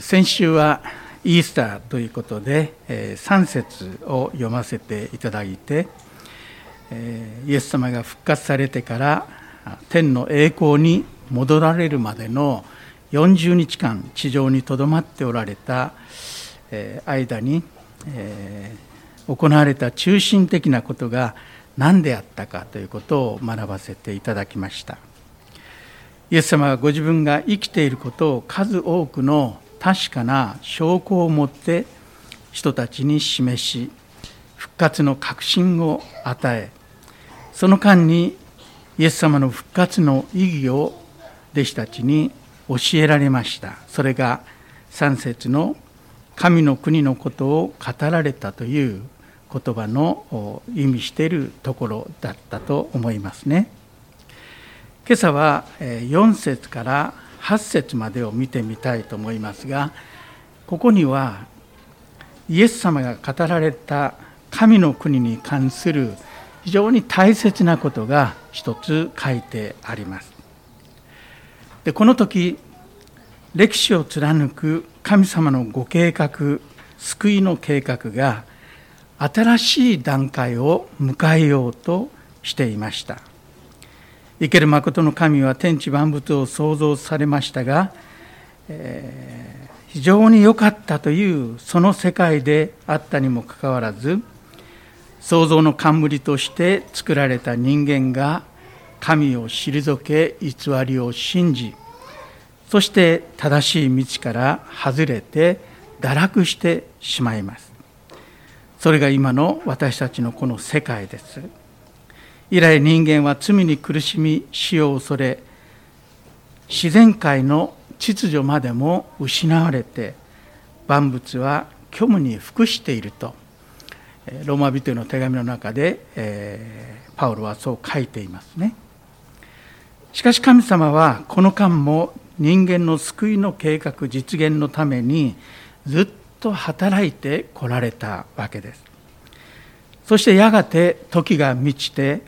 先週はイースターということで3節を読ませていただいてイエス様が復活されてから天の栄光に戻られるまでの40日間地上にとどまっておられた間に行われた中心的なことが何であったかということを学ばせていただきました。イエス様はご自分が生きていることを数多くの確かな証拠を持って人たちに示し復活の確信を与えその間にイエス様の復活の意義を弟子たちに教えられました。それが3節の神の国のことを語られたという言葉の意味しているところだったと思いますね。今朝は4節から8節までを見てみたいと思いますがここにはイエス様が語られた神の国に関する非常に大切なことが一つ書いてあります。でこの時歴史を貫く神様のご計画救いの計画が新しい段階を迎えようとしていました。生ける誠の神は天地万物を創造されましたが、えー、非常に良かったというその世界であったにもかかわらず創造の冠として作られた人間が神を退け偽りを信じそして正しい道から外れて堕落してしまいます。それが今の私たちのこの世界です。以来人間は罪に苦しみ死を恐れ自然界の秩序までも失われて万物は虚無に服しているとローマ人への手紙の中で、えー、パウロはそう書いていますね。しかし神様はこの間も人間の救いの計画実現のためにずっと働いてこられたわけです。そしてやがて時が満ちて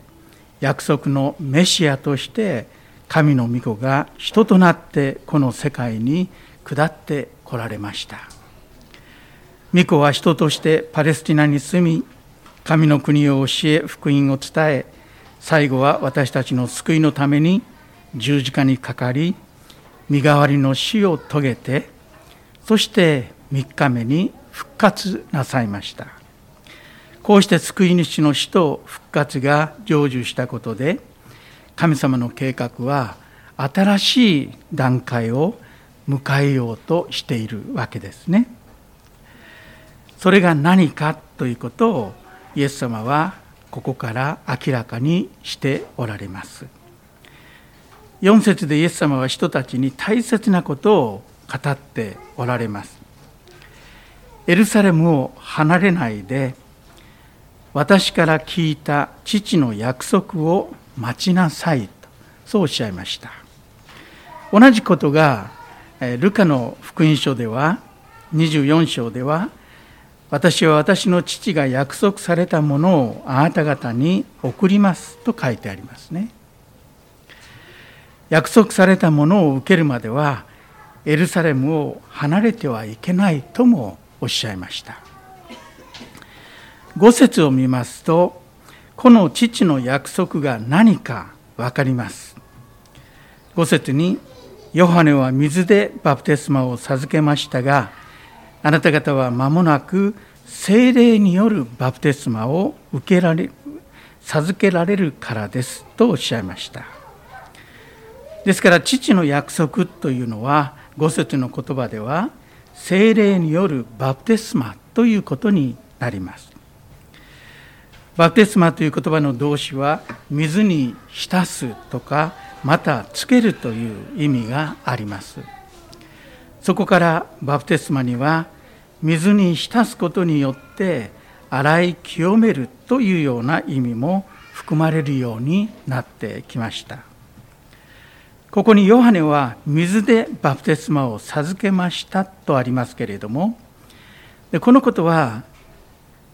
約束のメシアとして神の御子が人となってこの世界に下ってこられました。御子は人としてパレスティナに住み神の国を教え福音を伝え最後は私たちの救いのために十字架にかかり身代わりの死を遂げてそして3日目に復活なさいました。こうして救い主の死と復活が成就したことで神様の計画は新しい段階を迎えようとしているわけですね。それが何かということをイエス様はここから明らかにしておられます。4節でイエス様は人たちに大切なことを語っておられます。エルサレムを離れないで私から聞いた父の約束を待ちなさいとそうおっしゃいました。同じことがルカの福音書では24章では私は私の父が約束されたものをあなた方に送りますと書いてありますね。約束されたものを受けるまではエルサレムを離れてはいけないともおっしゃいました。5節を見ますとこの父の約束が何か分かります。5節にヨハネは水でバプテスマを授けましたがあなた方は間もなく精霊によるバプテスマを受けられ授けられるからですとおっしゃいました。ですから父の約束というのは5節の言葉では精霊によるバプテスマということになります。バプテスマという言葉の動詞は水に浸すとかまたつけるという意味があります。そこからバプテスマには水に浸すことによって洗い清めるというような意味も含まれるようになってきました。ここにヨハネは水でバプテスマを授けましたとありますけれどもこのことは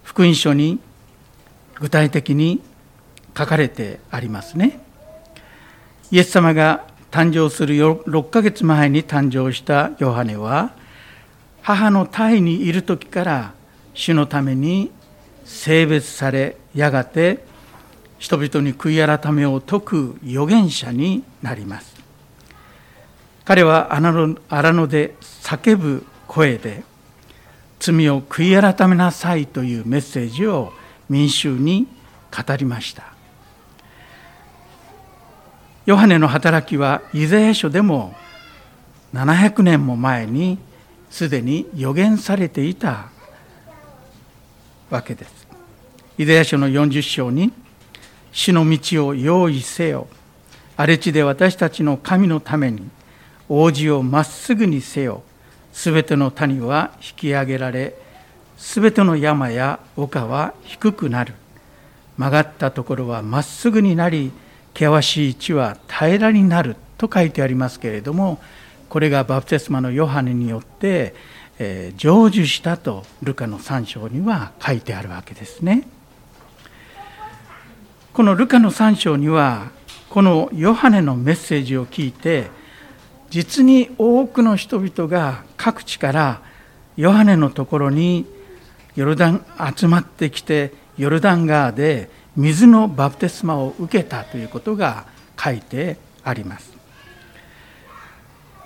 福音書に具体的に書かれてありますね。イエス様が誕生する6ヶ月前に誕生したヨハネは母の胎にいる時から主のために性別されやがて人々に悔い改めを説く預言者になります彼は荒野で叫ぶ声で罪を悔い改めなさいというメッセージを民衆に語りました。ヨハネの働きはイザヤ書でも700年も前にすでに予言されていたわけです。イザヤ書の40章に「死の道を用意せよ」「荒れ地で私たちの神のために王子をまっすぐにせよ」「すべての谷は引き上げられすべての山や丘は低くなる」「曲がったところはまっすぐになり険しい地は平らになる」と書いてありますけれどもこれがバプテスマのヨハネによって、えー、成就したとルカの3章には書いてあるわけですね。このルカの3章にはこのヨハネのメッセージを聞いて実に多くの人々が各地からヨハネのところにヨルダン集まってきてヨルダン川で水のバプテスマを受けたということが書いてあります。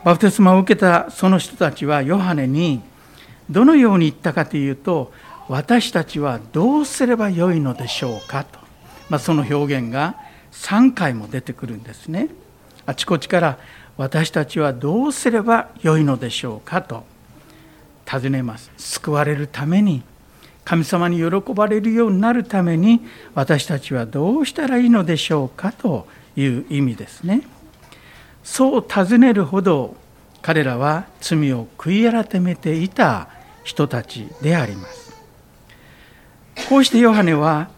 バプテスマを受けたその人たちはヨハネにどのように言ったかというと私たちはどうすればよいのでしょうかと、まあ、その表現が3回も出てくるんですね。あちこちから私たちはどうすればよいのでしょうかと尋ねます。救われるために神様に喜ばれるようになるために私たちはどうしたらいいのでしょうかという意味ですね。そう尋ねるほど彼らは罪を悔い改めていた人たちであります。こうしてヨハネは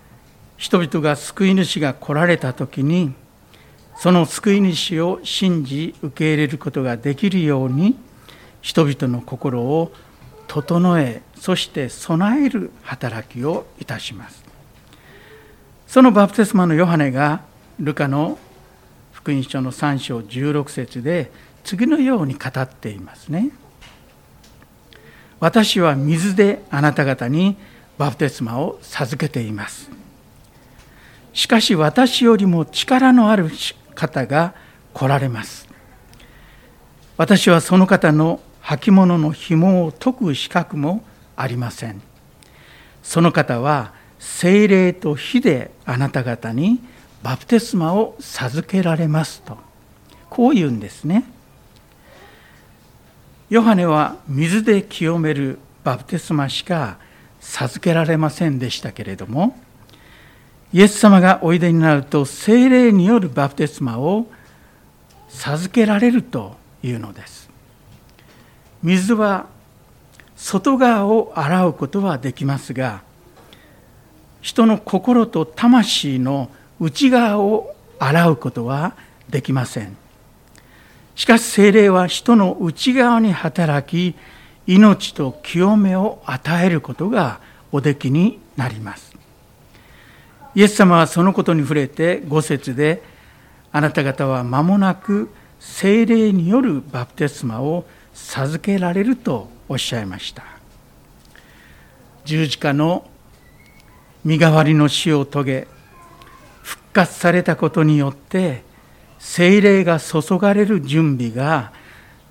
人々が救い主が来られた時にその救い主を信じ受け入れることができるように人々の心を整えそして備える働きをいたしますそのバプテスマのヨハネがルカの福音書の3章16節で次のように語っていますね。私は水であなた方にバプテスマを授けています。しかし私よりも力のある方が来られます。私はその方の履物の紐を解く資格もありません。その方は精霊と火であなた方にバプテスマを授けられますとこう言うんですねヨハネは水で清めるバプテスマしか授けられませんでしたけれどもイエス様がおいでになると精霊によるバプテスマを授けられるというのです水は外側を洗うことはできますが人の心と魂の内側を洗うことはできません。しかし精霊は人の内側に働き命と清めを与えることがおできになります。イエス様はそのことに触れて五節であなた方は間もなく精霊によるバプテスマを授けられるとおっしゃいました。十字架の身代わりの死を遂げ復活されたことによって精霊が注がれる準備が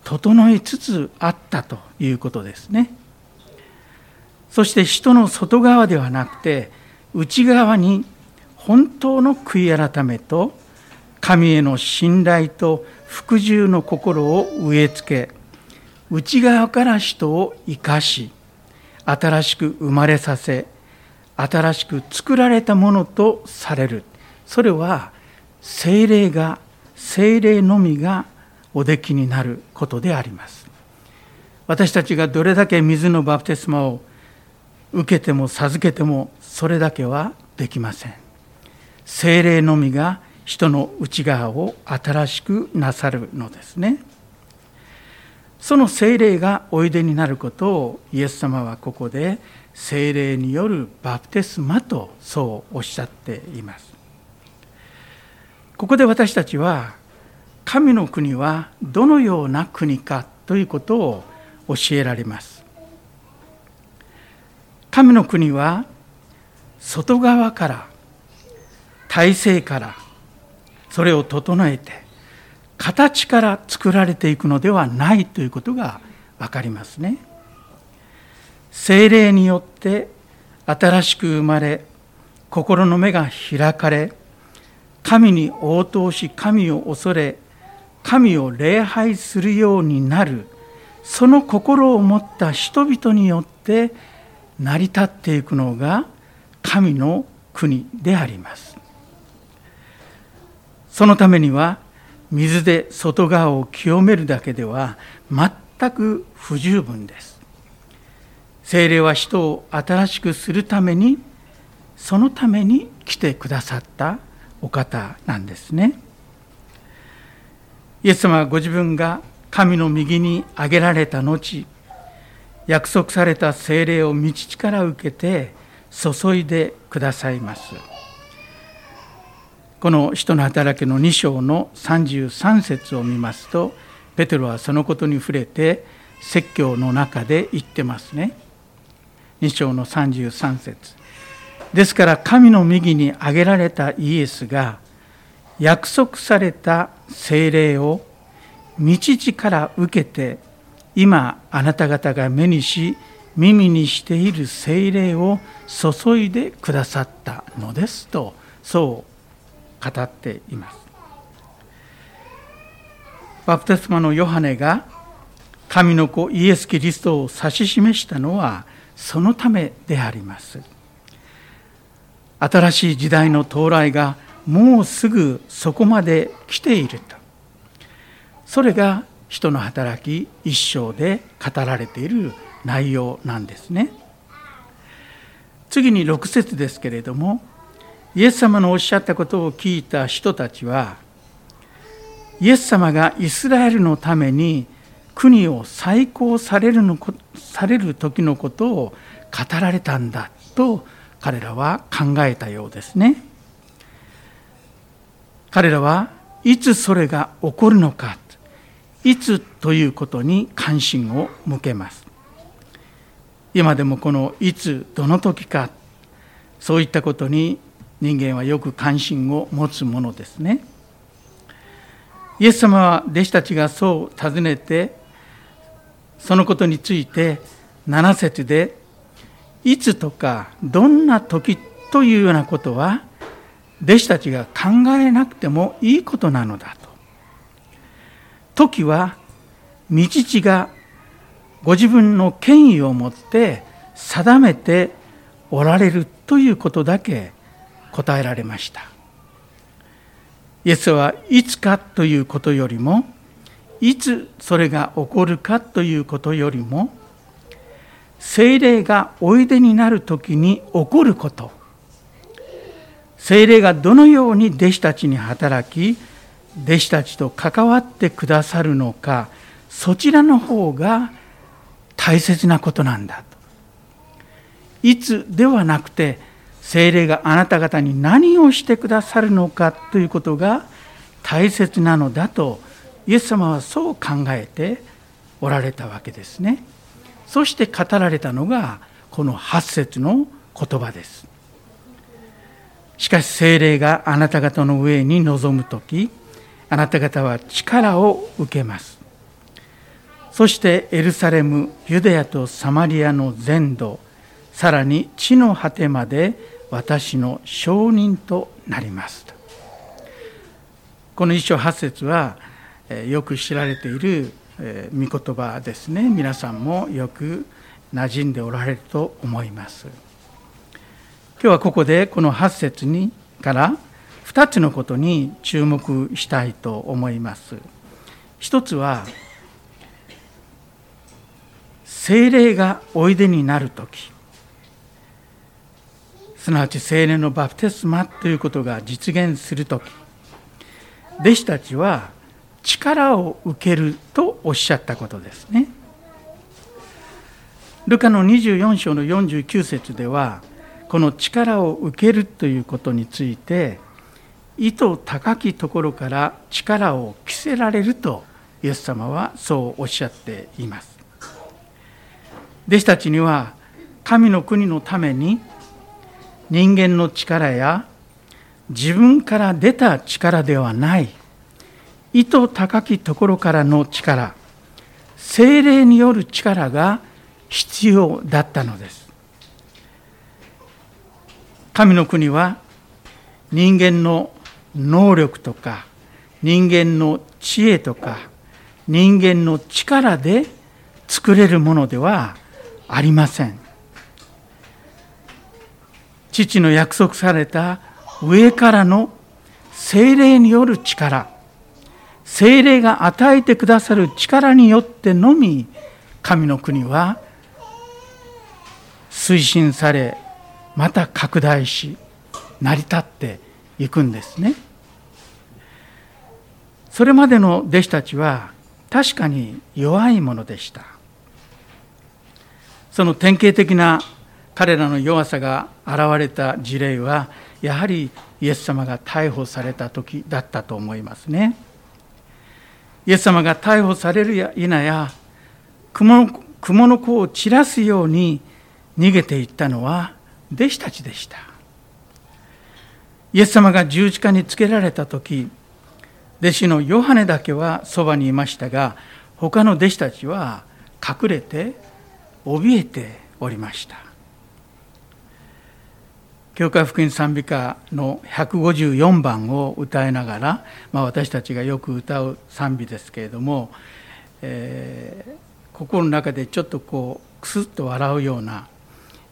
整いつつあったということですね。そして人の外側ではなくて内側に本当の悔い改めと神への信頼と服従の心を植え付け内側から人を生かし新しく生まれさせ新しく作られたものとされる。それは精霊が精霊のみがおできになることであります。私たちがどれだけ水のバプテスマを受けても授けてもそれだけはできません。精霊のみが人の内側を新しくなさるのですね。その精霊がおいでになることをイエス様はここで精霊によるバプテスマとそうおっしゃっています。ここで私たちは神の国はどのような国かということを教えられます。神の国は外側から体制からそれを整えて形から作られていくのではないということが分かりますね。精霊によって新しく生まれ心の目が開かれ神に応答し神を恐れ神を礼拝するようになるその心を持った人々によって成り立っていくのが神の国でありますそのためには水で外側を清めるだけでは全く不十分です。精霊は人を新しくするためにそのために来てくださったお方なんですね。イエス様はご自分が神の右に挙げられた後約束された精霊を道力受けて注いでくださいます。この使徒の働きの2章の33節を見ますとペテロはそのことに触れて説教の中で言ってますね。2章の33節。ですから神の右に挙げられたイエスが約束された精霊を道地から受けて今あなた方が目にし耳にしている精霊を注いでくださったのですとそう語っています。バプテスマのヨハネが神の子イエス・キリストを指し示したのはそのためであります。新しい時代の到来がもうすぐそこまで来ていると。それが人の働き一生で語られている内容なんですね。次に6節ですけれどもイエス様のおっしゃったことを聞いた人たちはイエス様がイスラエルのために国を再興されるのされる時のことを語られたんだと彼らは考えたようですね。彼らはいつそれが起こるのかいつということに関心を向けます今でもこのいつどの時かそういったことに人間はよく関心を持つものですねイエス様は弟子たちがそう尋ねてそのことについて7節でいつとかどんな時というようなことは弟子たちが考えなくてもいいことなのだと。時は道地がご自分の権威を持って定めておられるということだけ答えられました。イエスはいつかということよりもいつそれが起こるかということよりも精霊がおいでになる時に起こること精霊がどのように弟子たちに働き弟子たちと関わってくださるのかそちらの方が大切なことなんだといつではなくて精霊があなた方に何をしてくださるのかということが大切なのだとイエス様はそう考えておられたわけですね。そして語られたのがこの8節の言葉です。しかし精霊があなた方の上に臨む時あなた方は力を受けます。そしてエルサレムユダヤとサマリアの全土さらに地の果てまで私の証人となります。とこの一章八節はよく知られている御言葉ですね。皆さんもよく馴染んでおられると思います。今日はここでこの8節にから2つのことに注目したいと思います。一つは精霊がおいでになる時。すなわち精霊のバプテスマということが実現する時弟子たちは力を受けるとおっしゃったことですね。ルカの24章の49節ではこの力を受けるということについて意図高きところから力を着せられるとイエス様はそうおっしゃっています。弟子たちには神の国のために人間の力や自分から出た力ではない意図高きところからの力精霊による力が必要だったのです。神の国は人間の能力とか人間の知恵とか人間の力で作れるものではありません。父の約束された上からの精霊による力精霊が与えてくださる力によってのみ神の国は推進されまた拡大し成り立っていくんですね。それまでの弟子たちは確かに弱いものでした。その典型的な彼らの弱さが現れた事例はやはりイエス様が逮捕された時だったと思いますね。イエス様が逮捕されるや否や雲の子を散らすように逃げていったのは弟子たちでした。イエス様が十字架につけられた時弟子のヨハネだけはそばにいましたが他の弟子たちは隠れて怯えておりました教会福音賛美歌の154番を歌いながら、まあ、私たちがよく歌う賛美ですけれども、えー、心の中でちょっとこうクスッと笑うような、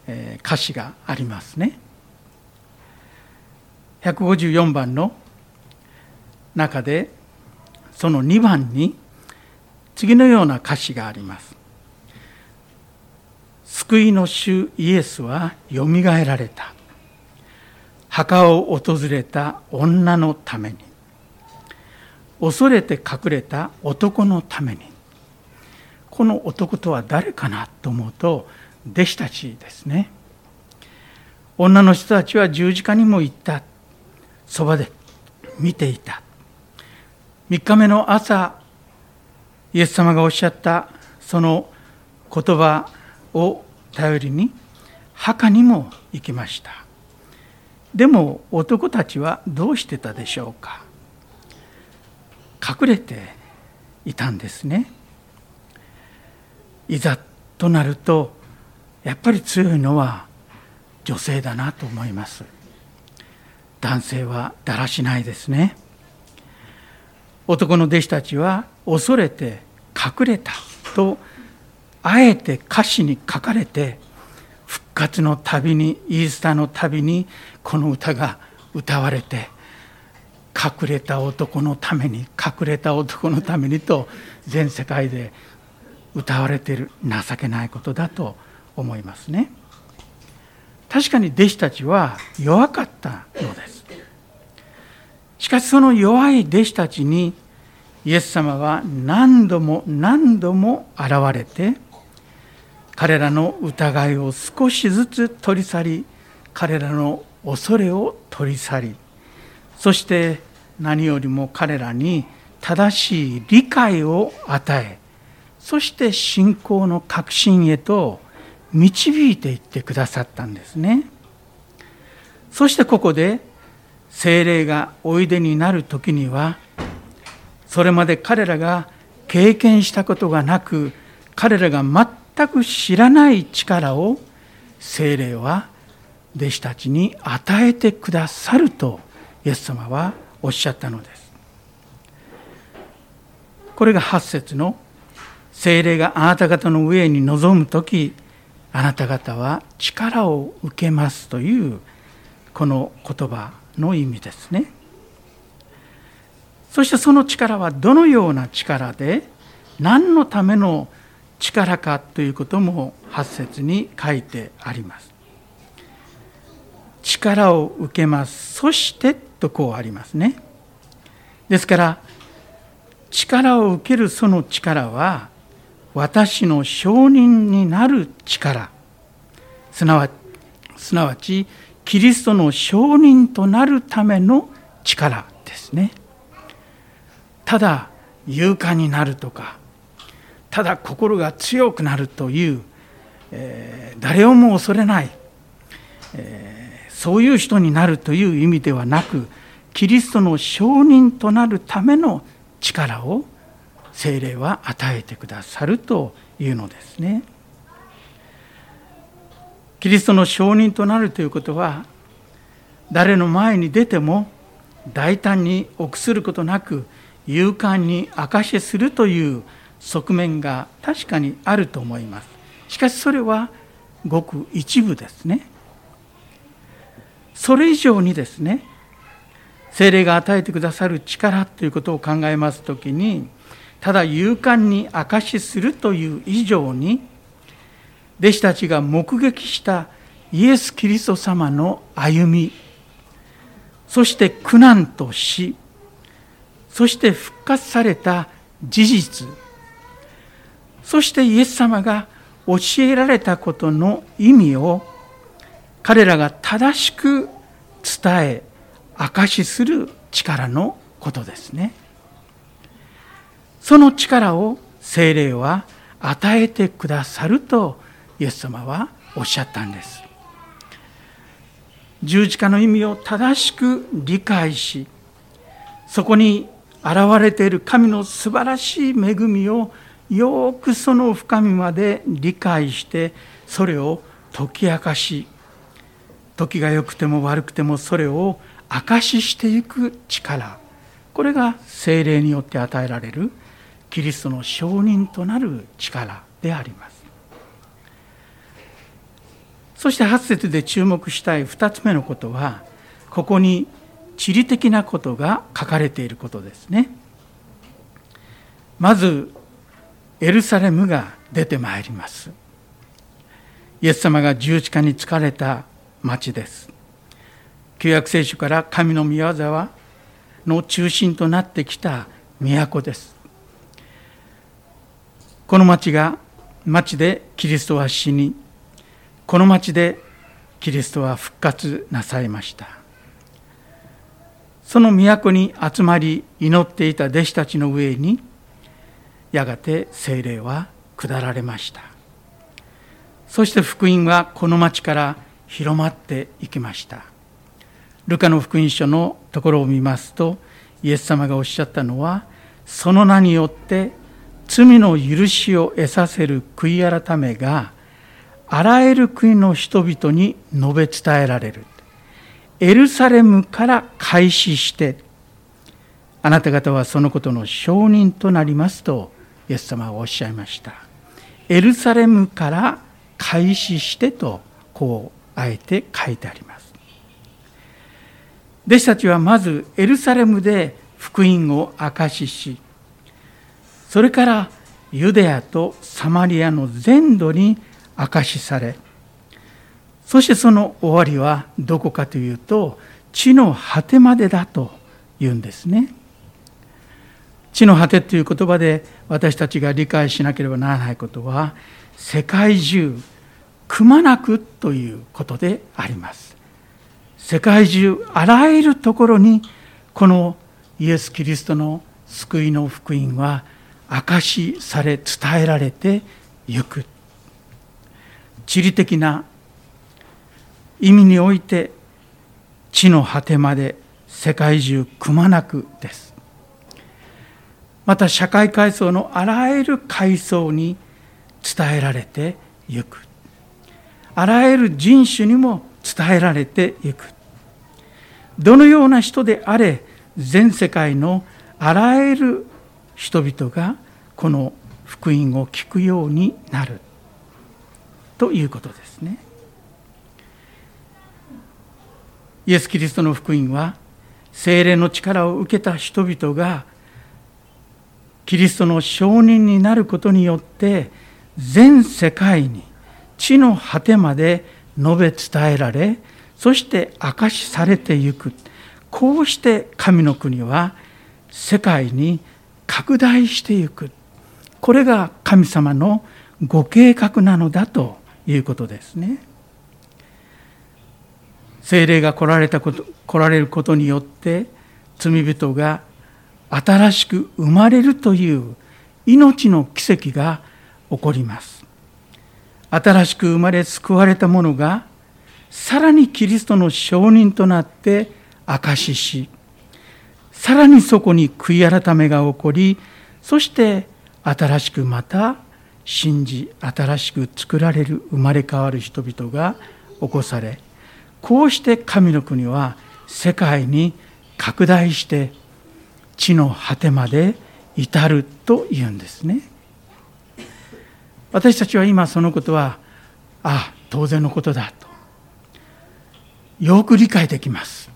えー、歌詞がありますね。154番の中でその2番に次のような歌詞があります。救いの主イエスはよみがえられた。墓を訪れた女のために。恐れて隠れた男のために。この男とは誰かなと思うと弟子たちですね。女の人たちは十字架にも行った。そばで見ていた。3日目の朝イエス様がおっしゃったその言葉を頼りに墓にも行きました。でも男たちはどうしてたでしょうか？隠れていたんですね。いざとなるとやっぱり強いのは女性だなと思います。男性はだらしないですね。男の弟子たちは恐れて隠れたとあえて歌詞に書かれて復活の旅にイースターの旅にこの歌が歌われて隠れた男のために隠れた男のためにと全世界で歌われている情けないことだと思いますね。確かに弟子たちは弱かったのです。しかしその弱い弟子たちにイエス様は何度も何度も現れて彼らの疑いを少しずつ取り去り彼らの恐れを取り去りそして何よりも彼らに正しい理解を与えそして信仰の確信へと導いていってくださったんですね。そしてここで精霊がおいでになる時にはそれまで彼らが経験したことがなく彼らが全全く知らない力を精霊は弟子たちに与えてくださるとイエス様はおっしゃったのです。これが8節の精霊があなた方の上に臨む時あなた方は力を受けますというこの言葉の意味ですね。そしてその力はどのような力で何のための力力かということも8節に書いてあります。力を受けます。そしてとこうありますね。ですから力を受けるその力は私の証人になる力すなわすなわちキリストの証人となるための力ですね。ただ勇敢になるとかただ心が強くなるというえー、誰をも恐れない、えー、そういう人になるという意味ではなくキリストの証人となるための力を精霊は与えてくださるというのですね。キリストの証人となるということは誰の前に出ても大胆に臆することなく勇敢に証しするという側面が確かにあると思います。しかしそれはごく一部ですね。それ以上にですね精霊が与えてくださる力ということを考えますときにただ勇敢に証しするという以上に弟子たちが目撃したイエス・キリスト様の歩みそして苦難と死そして復活された事実そしてイエス様が教えられたことの意味を彼らが正しく伝え証しする力のことですね。その力を精霊は与えてくださるとイエス様はおっしゃったんです。十字架の意味を正しく理解しそこに現れている神の素晴らしい恵みをよくその深みまで理解してそれを解き明かし時が良くても悪くてもそれを証ししていく力。これが精霊によって与えられるキリストの証人となる力であります。そして8節で注目したい2つ目のことはここに地理的なことが書かれていることですね。まずエルサレムが出てまいります。イエス様が十字架に疲れた町です。旧約聖書から神の御業はの中心となってきた都です。この町が町でキリストは死にこの町でキリストは復活なさいました。その都に集まり祈っていた弟子たちの上にやがて精霊は下られました。そして福音はこの町から広まっていきました。ルカの福音書のところを見ますとイエス様がおっしゃったのはその名によって罪の許しを得させる悔い改めがあらゆる国の人々に述べ伝えられる。エルサレムから開始してあなた方はそのことの証人となりますとイエス様はおっしゃいましたエルサレムから開始してとこうあえて書いてあります弟子たちはまずエルサレムで福音を証ししそれからユデヤとサマリアの全土に証しされそしてその終わりはどこかというと地の果てまでだというんですね。地の果てという言葉で私たちが理解しなければならないことは世界中くまなくということであります。世界中あらゆるところにこのイエス・キリストの救いの福音は明かしされ伝えられていく地理的な意味において地の果てまで世界中くまなくですまた社会階層のあらゆる階層に伝えられていく。あらゆる人種にも伝えられていく。どのような人であれ全世界のあらゆる人々がこの福音を聞くようになる。ということですね。イエス・キリストの福音は精霊の力を受けた人々がキリストの証人になることによって全世界に地の果てまで述べ伝えられそして明かしされていくこうして神の国は世界に拡大していくこれが神様のご計画なのだということですね。精霊が来られたこと来られることによって罪人が新しく生まれるという命の奇跡が起こります。新しく生まれ救われた者がさらにキリストの証人となって証ししさらにそこに悔い改めが起こりそして新しくまた信じ新しく作られる生まれ変わる人々が起こされこうして神の国は世界に拡大して地の果てまで至るというんですね。私たちは今そのことはああ当然のことだと。よく理解できます。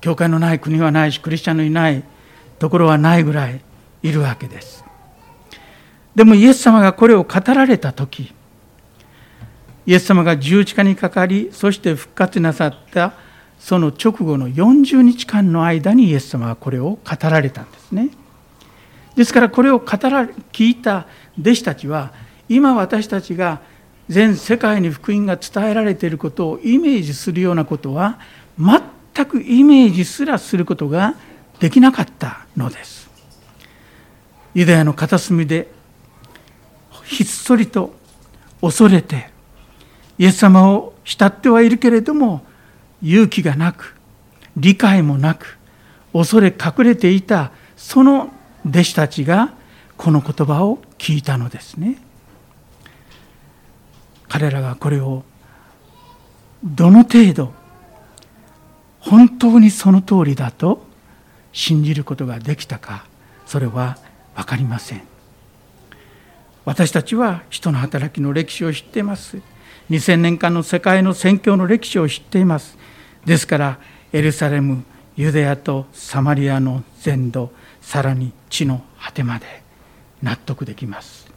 教会のない国はないしクリスチャンのいないところはないぐらいいるわけです。でもイエス様がこれを語られた時イエス様が十字架にかかりそして復活なさったその直後の40日間の間にイエス様はこれを語られたんですね。ですからこれを語ら聞いた弟子たちは今私たちが全世界に福音が伝えられていることをイメージするようなことは全くイメージすらすることができなかったのです。ユダヤの片隅でひっそりと恐れてイエス様を慕ってはいるけれども勇気がなく理解もなく恐れ隠れていたその弟子たちがこの言葉を聞いたのですね。彼らがこれをどの程度本当にその通りだと信じることができたかそれは分かりません。私たちは人の働きの歴史を知っています。2000年間の世界の宣教の歴史を知っています。ですからエルサレムユダヤとサマリアの全土さらに地の果てまで納得できます。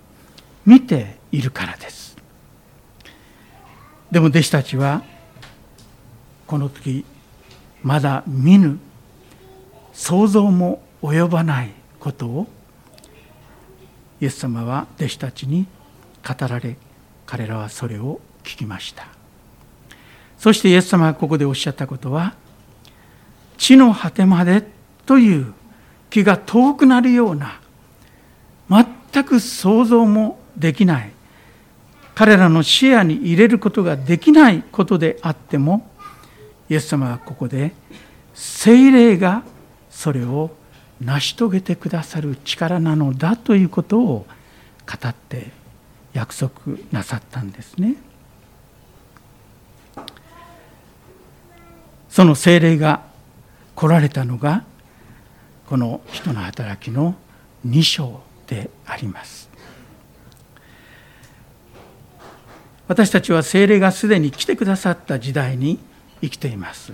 見ているからです。でも弟子たちはこの時まだ見ぬ想像も及ばないことをイエス様は弟子たちに語られ彼らはそれを聞きました。そしてイエス様がここでおっしゃったことは地の果てまでという気が遠くなるような全く想像もできない彼らの視野に入れることができないことであってもイエス様はここで精霊がそれを成し遂げてくださる力なのだということを語って約束なさったんですね。その精霊が来られたのがこの人の働きの2章であります。私たちは精霊がすでに来てくださった時代に生きています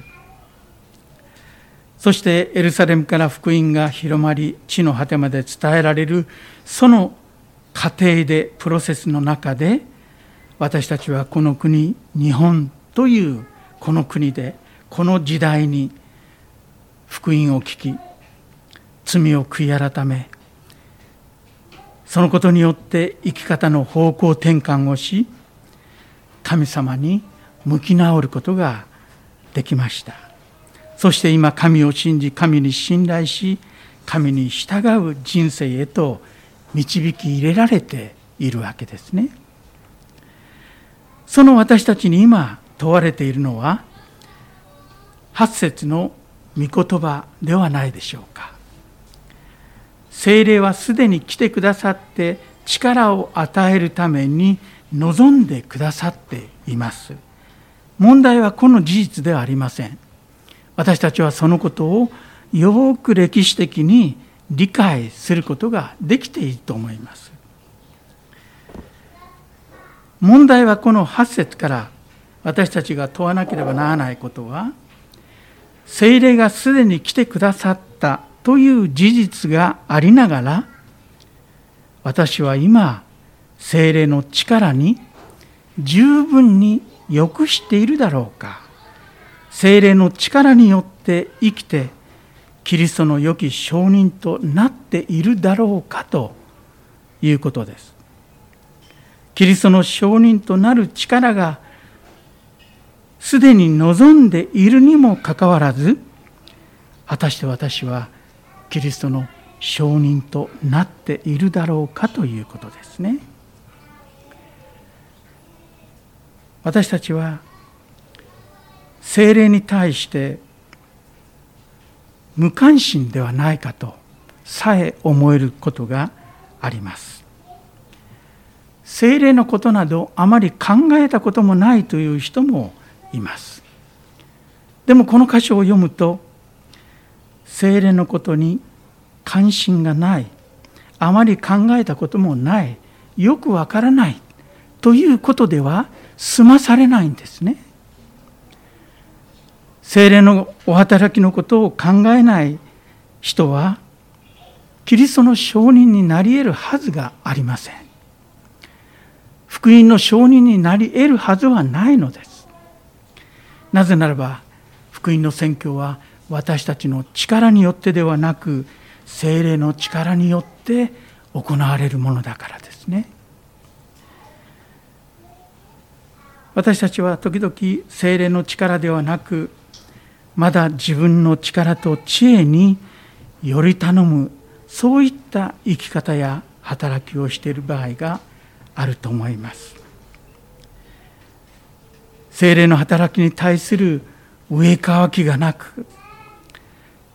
そしてエルサレムから福音が広まり地の果てまで伝えられるその過程でプロセスの中で私たちはこの国日本というこの国でこの時代に福音を聞き罪を悔い改めそのことによって生き方の方向転換をし神様に向き直ることができました。そして今神を信じ神に信頼し神に従う人生へと導き入れられているわけですね。その私たちに今問われているのは8節の御言葉ではないでしょうか。精霊はすでに来てくださって力を与えるために望んでくださっています。問題はこの事実ではありません。私たちはそのことをよく歴史的に理解することができていると思います。問題はこの8節から私たちが問わなければならないことは精霊がすでに来てくださったという事実がありながら私は今精霊の力に十分に良くしているだろうか。精霊の力によって生きてキリストの良き証人となっているだろうかということです。キリストの証人となる力がすでに望んでいるにもかかわらず果たして私はキリストの証人となっているだろうかということですね。私たちは精霊に対して無関心ではないかとさえ思えることがあります精霊のことなどあまり考えたこともないという人もいますでもこの箇所を読むと精霊のことに関心がないあまり考えたこともないよくわからないということでは済まされないんですね。精霊のお働きのことを考えない人はキリストの証人になり得るはずがありません。福音の証人になり得るはずはないのです。なぜならば福音の宣教は私たちの力によってではなく精霊の力によって行われるものだからですね。私たちは時々精霊の力ではなくまだ自分の力と知恵により頼むそういった生き方や働きをしている場合があると思います精霊の働きに対する上かわきがなく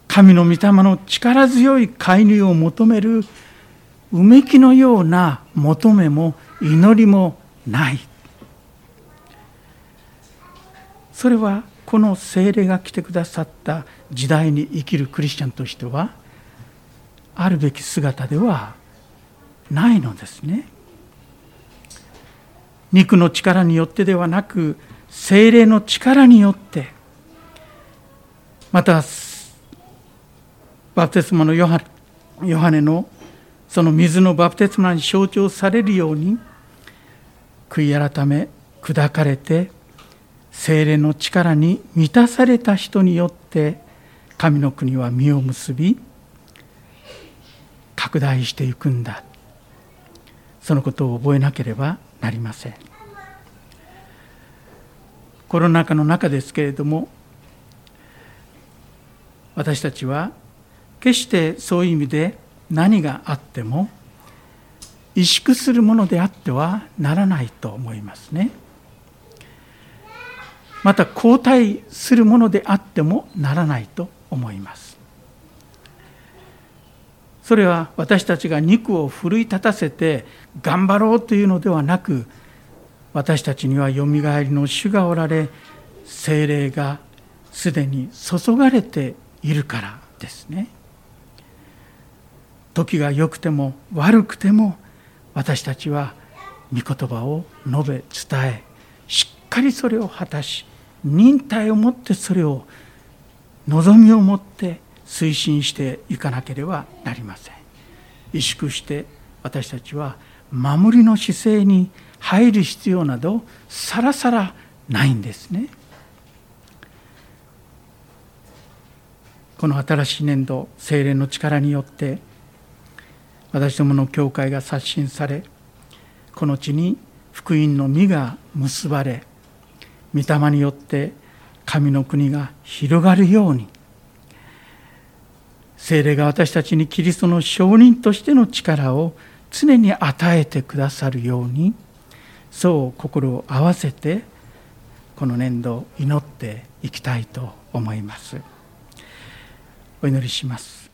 神の御霊の力強い介入を求めるうめきのような求めも祈りもないそれはこの精霊が来てくださった時代に生きるクリスチャンとしてはあるべき姿ではないのですね。肉の力によってではなく精霊の力によってまたバプテスマのヨハヨハネのその水のバプテスマに象徴されるように悔い改め砕かれて精霊の力に満たされた人によって神の国は実を結び拡大していくんだ。そのことを覚えなければなりません。コロナ禍の中ですけれども私たちは決してそういう意味で何があっても萎縮するものであってはならないと思いますね。また後退するものであってもならないと思いますそれは私たちが肉を奮い立たせて頑張ろうというのではなく私たちにはよみがえりの主がおられ精霊がすでに注がれているからですね。時が良くても悪くても私たちは御言葉を述べ伝えしっかりそれを果たし忍耐を持ってそれを望みを持って推進していかなければなりません。萎縮して私たちは守りの姿勢に入る必要などさらさらないんですね。この新しい年度精霊の力によって私どもの教会が刷新されこの地に福音の実が結ばれ御霊によって神の国が広がるように精霊が私たちにキリストの証人としての力を常に与えてくださるようにそう心を合わせてこの年度祈っていきたいと思います。お祈りします。